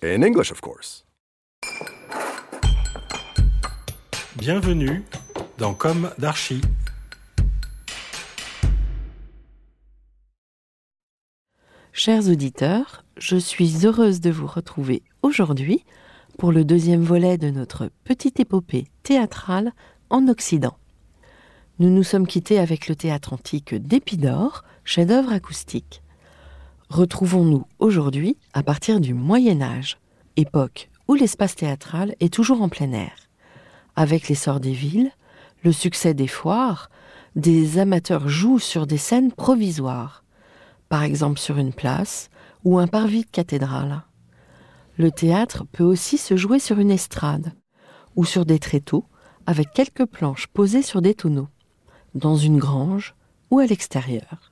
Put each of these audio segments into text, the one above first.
In English, of course. Bienvenue dans Comme d'Archi. Chers auditeurs, je suis heureuse de vous retrouver aujourd'hui pour le deuxième volet de notre petite épopée théâtrale en Occident. Nous nous sommes quittés avec le théâtre antique d'Épidore, chef-d'œuvre acoustique. Retrouvons-nous aujourd'hui à partir du Moyen Âge, époque où l'espace théâtral est toujours en plein air. Avec l'essor des villes, le succès des foires, des amateurs jouent sur des scènes provisoires par exemple sur une place ou un parvis de cathédrale. Le théâtre peut aussi se jouer sur une estrade ou sur des tréteaux avec quelques planches posées sur des tonneaux, dans une grange ou à l'extérieur.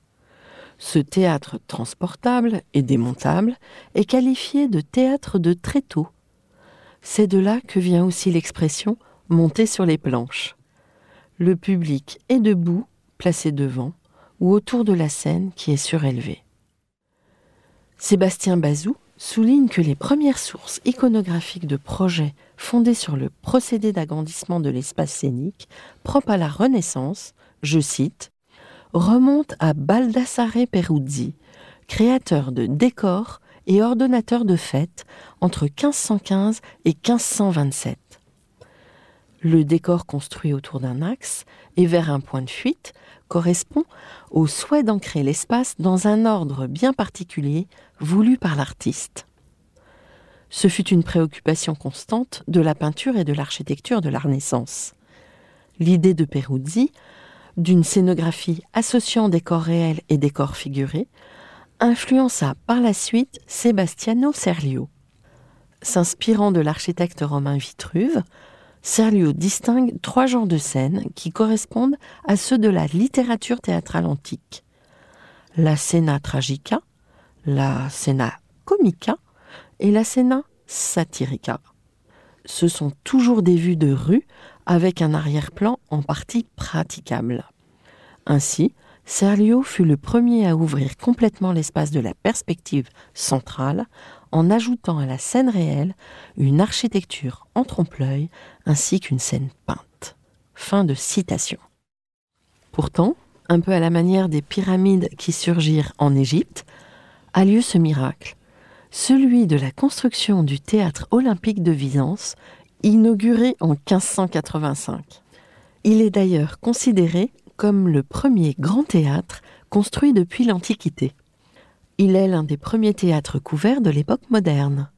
Ce théâtre transportable et démontable est qualifié de théâtre de tréteaux. C'est de là que vient aussi l'expression monter sur les planches. Le public est debout, placé devant, ou autour de la scène qui est surélevée. Sébastien Bazou souligne que les premières sources iconographiques de projets fondés sur le procédé d'agrandissement de l'espace scénique propre à la Renaissance, je cite, remontent à Baldassare Peruzzi, créateur de décors et ordonnateur de fêtes entre 1515 et 1527. Le décor construit autour d'un axe et vers un point de fuite correspond au souhait d'ancrer l'espace dans un ordre bien particulier voulu par l'artiste. Ce fut une préoccupation constante de la peinture et de l'architecture de la Renaissance. L'idée de Peruzzi, d'une scénographie associant décors réels et décors figurés, influença par la suite Sebastiano Serlio. S'inspirant de l'architecte romain Vitruve, Serlio distingue trois genres de scènes qui correspondent à ceux de la littérature théâtrale antique. La scena tragica, la scena comica et la scena satirica. Ce sont toujours des vues de rue avec un arrière-plan en partie praticable. Ainsi, Serlio fut le premier à ouvrir complètement l'espace de la perspective centrale en ajoutant à la scène réelle une architecture en trompe-l'œil ainsi qu'une scène peinte. Fin de citation. Pourtant, un peu à la manière des pyramides qui surgirent en Égypte, a lieu ce miracle, celui de la construction du théâtre olympique de Byzance, inauguré en 1585. Il est d'ailleurs considéré comme le premier grand théâtre construit depuis l'Antiquité. Il est l'un des premiers théâtres couverts de l'époque moderne.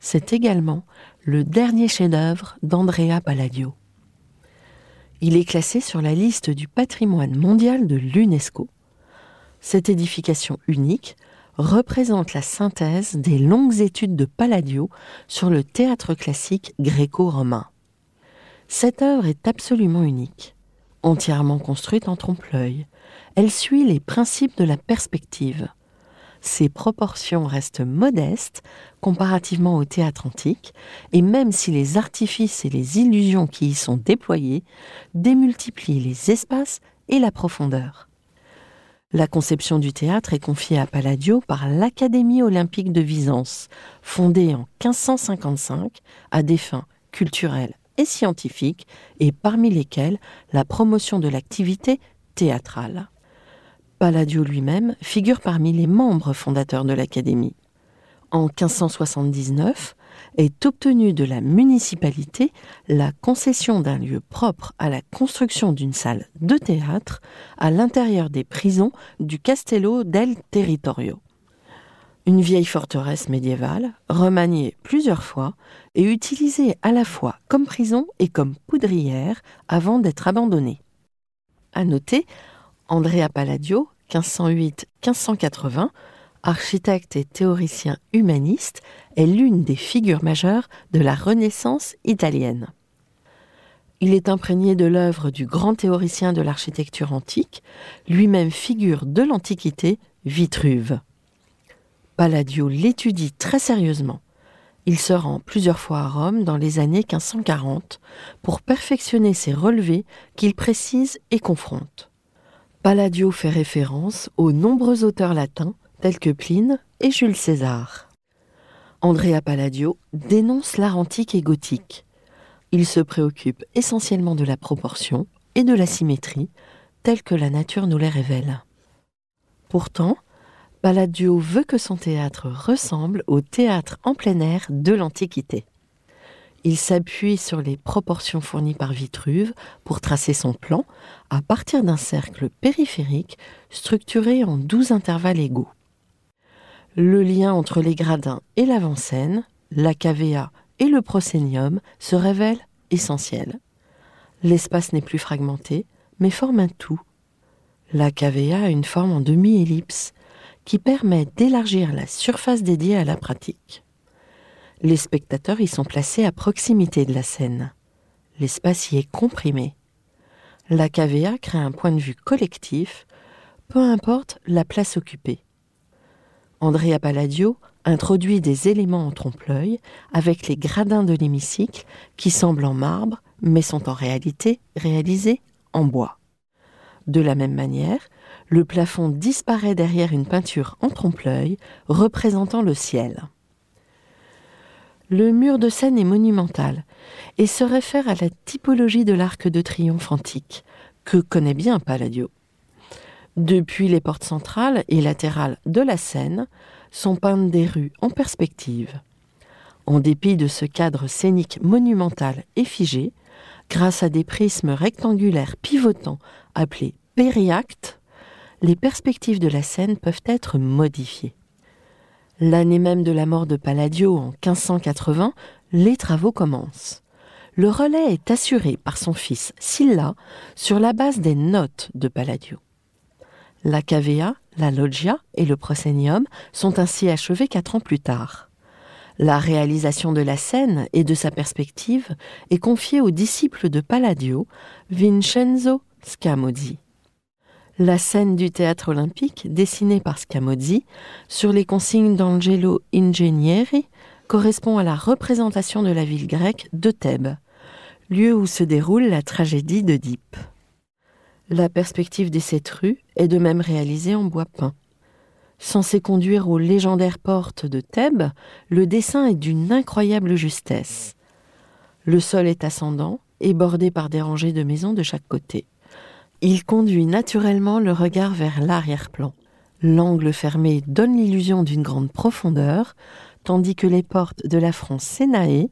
C'est également le dernier chef-d'œuvre d'Andrea Palladio. Il est classé sur la liste du patrimoine mondial de l'UNESCO. Cette édification unique représente la synthèse des longues études de Palladio sur le théâtre classique gréco-romain. Cette œuvre est absolument unique. Entièrement construite en trompe-l'œil, elle suit les principes de la perspective. Ses proportions restent modestes comparativement au théâtre antique, et même si les artifices et les illusions qui y sont déployés démultiplient les espaces et la profondeur. La conception du théâtre est confiée à Palladio par l'Académie olympique de Byzance, fondée en 1555 à des fins culturelles et scientifiques, et parmi lesquelles la promotion de l'activité théâtrale. Palladio lui-même figure parmi les membres fondateurs de l'Académie. En 1579 est obtenue de la municipalité la concession d'un lieu propre à la construction d'une salle de théâtre à l'intérieur des prisons du Castello del Territorio. Une vieille forteresse médiévale, remaniée plusieurs fois et utilisée à la fois comme prison et comme poudrière avant d'être abandonnée. À noter, Andrea Palladio, 1508-1580, architecte et théoricien humaniste, est l'une des figures majeures de la Renaissance italienne. Il est imprégné de l'œuvre du grand théoricien de l'architecture antique, lui-même figure de l'Antiquité, Vitruve. Palladio l'étudie très sérieusement. Il se rend plusieurs fois à Rome dans les années 1540 pour perfectionner ses relevés qu'il précise et confronte. Palladio fait référence aux nombreux auteurs latins tels que Pline et Jules César. Andrea Palladio dénonce l'art antique et gothique. Il se préoccupe essentiellement de la proportion et de la symétrie, telle que la nature nous les révèle. Pourtant, Palladio veut que son théâtre ressemble au théâtre en plein air de l'Antiquité. Il s'appuie sur les proportions fournies par Vitruve pour tracer son plan à partir d'un cercle périphérique structuré en douze intervalles égaux. Le lien entre les gradins et l'avant-scène, la cavea et le prosénium se révèle essentiel. L'espace n'est plus fragmenté, mais forme un tout. La cavea a une forme en demi-ellipse qui permet d'élargir la surface dédiée à la pratique. Les spectateurs y sont placés à proximité de la scène. L'espace y est comprimé. La cavea crée un point de vue collectif, peu importe la place occupée. Andrea Palladio introduit des éléments en trompe-l'œil avec les gradins de l'hémicycle qui semblent en marbre mais sont en réalité réalisés en bois. De la même manière, le plafond disparaît derrière une peinture en trompe-l'œil représentant le ciel. Le mur de scène est monumental et se réfère à la typologie de l'arc de triomphe antique, que connaît bien Palladio. Depuis les portes centrales et latérales de la scène sont peintes des rues en perspective. En dépit de ce cadre scénique monumental et figé, grâce à des prismes rectangulaires pivotants appelés périactes, les perspectives de la scène peuvent être modifiées. L'année même de la mort de Palladio en 1580, les travaux commencent. Le relais est assuré par son fils Silla sur la base des notes de Palladio. La cavea, la loggia et le proscenium sont ainsi achevés quatre ans plus tard. La réalisation de la scène et de sa perspective est confiée au disciple de Palladio, Vincenzo Scamozzi la scène du théâtre olympique, dessinée par Scamozzi, sur les consignes d'Angelo Ingegneri, correspond à la représentation de la ville grecque de Thèbes, lieu où se déroule la tragédie d'Oedipe. La perspective des sept rues est de même réalisée en bois peint. Censé conduire aux légendaires portes de Thèbes, le dessin est d'une incroyable justesse. Le sol est ascendant et bordé par des rangées de maisons de chaque côté. Il conduit naturellement le regard vers l'arrière-plan. L'angle fermé donne l'illusion d'une grande profondeur, tandis que les portes de la fronce Sénae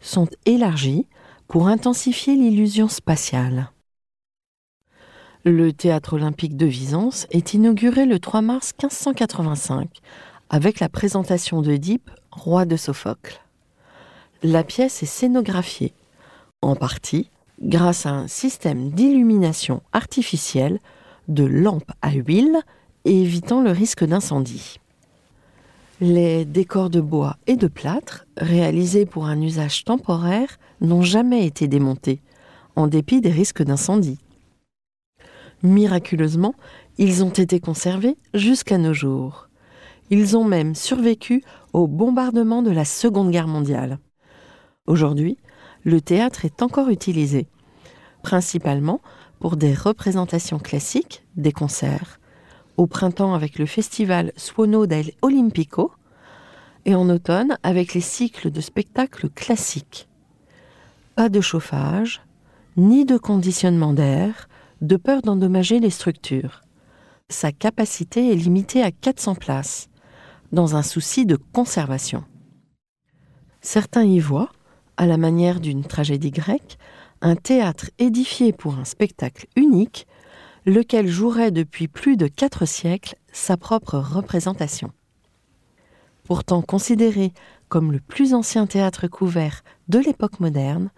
sont élargies pour intensifier l'illusion spatiale. Le théâtre olympique de Visance est inauguré le 3 mars 1585 avec la présentation d'Oedipe, roi de Sophocle. La pièce est scénographiée, en partie grâce à un système d'illumination artificielle de lampes à huile évitant le risque d'incendie. Les décors de bois et de plâtre, réalisés pour un usage temporaire, n'ont jamais été démontés, en dépit des risques d'incendie. Miraculeusement, ils ont été conservés jusqu'à nos jours. Ils ont même survécu au bombardement de la Seconde Guerre mondiale. Aujourd'hui, le théâtre est encore utilisé, principalement pour des représentations classiques, des concerts, au printemps avec le festival Suono del Olimpico et en automne avec les cycles de spectacles classiques. Pas de chauffage, ni de conditionnement d'air, de peur d'endommager les structures. sa capacité est limitée à 400 places, dans un souci de conservation. Certains y voient, à la manière d'une tragédie grecque, un théâtre édifié pour un spectacle unique, lequel jouerait depuis plus de quatre siècles sa propre représentation. Pourtant considéré comme le plus ancien théâtre couvert de l'époque moderne,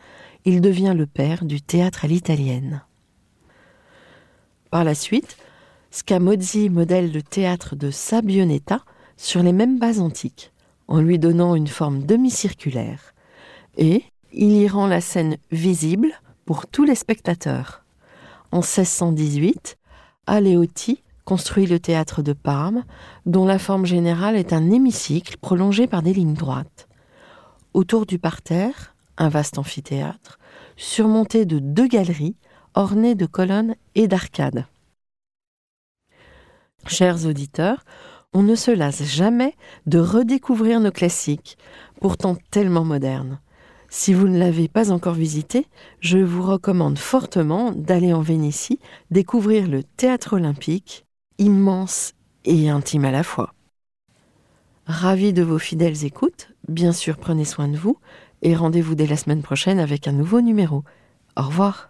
il devient le père du théâtre à l'italienne. Par la suite, Scamozzi modèle le théâtre de Sabionetta sur les mêmes bases antiques, en lui donnant une forme demi-circulaire, et il y rend la scène visible pour tous les spectateurs. En 1618, Aleotti construit le théâtre de Parme, dont la forme générale est un hémicycle prolongé par des lignes droites. Autour du parterre, un vaste amphithéâtre, surmonté de deux galeries ornées de colonnes et d'arcades. Chers auditeurs, on ne se lasse jamais de redécouvrir nos classiques, pourtant tellement modernes. Si vous ne l'avez pas encore visité, je vous recommande fortement d'aller en Vénétie découvrir le théâtre olympique, immense et intime à la fois. Ravi de vos fidèles écoutes, bien sûr prenez soin de vous et rendez-vous dès la semaine prochaine avec un nouveau numéro. Au revoir.